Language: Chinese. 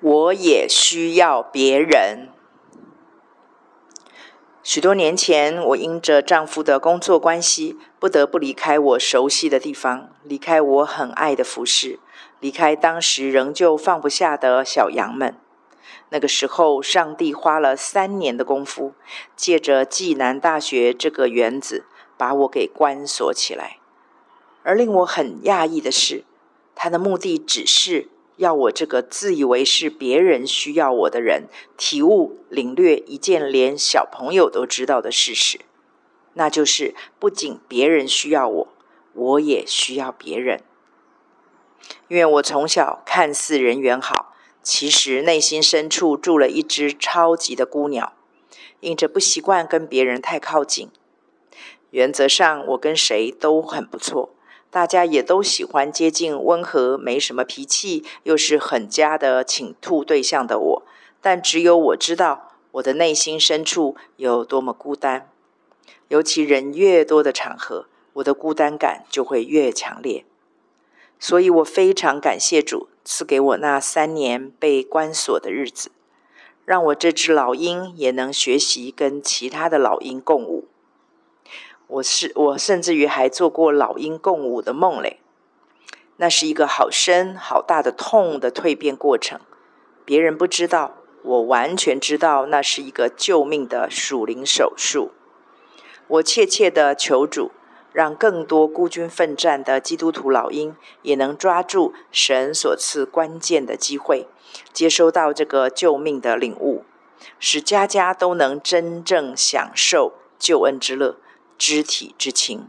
我也需要别人。许多年前，我因着丈夫的工作关系，不得不离开我熟悉的地方，离开我很爱的服饰，离开当时仍旧放不下的小羊们。那个时候，上帝花了三年的功夫，借着暨南大学这个园子，把我给关锁起来。而令我很讶异的是，他的目的只是。要我这个自以为是别人需要我的人，体悟领略一件连小朋友都知道的事实，那就是不仅别人需要我，我也需要别人。因为我从小看似人缘好，其实内心深处住了一只超级的孤鸟，因着不习惯跟别人太靠近。原则上，我跟谁都很不错。大家也都喜欢接近温和、没什么脾气，又是很佳的倾吐对象的我，但只有我知道我的内心深处有多么孤单。尤其人越多的场合，我的孤单感就会越强烈。所以我非常感谢主赐给我那三年被关锁的日子，让我这只老鹰也能学习跟其他的老鹰共舞。我是我，甚至于还做过老鹰共舞的梦嘞。那是一个好深好大的痛的蜕变过程，别人不知道，我完全知道，那是一个救命的属灵手术。我切切的求主，让更多孤军奋战的基督徒老鹰也能抓住神所赐关键的机会，接收到这个救命的领悟，使家家都能真正享受救恩之乐。肢体之情。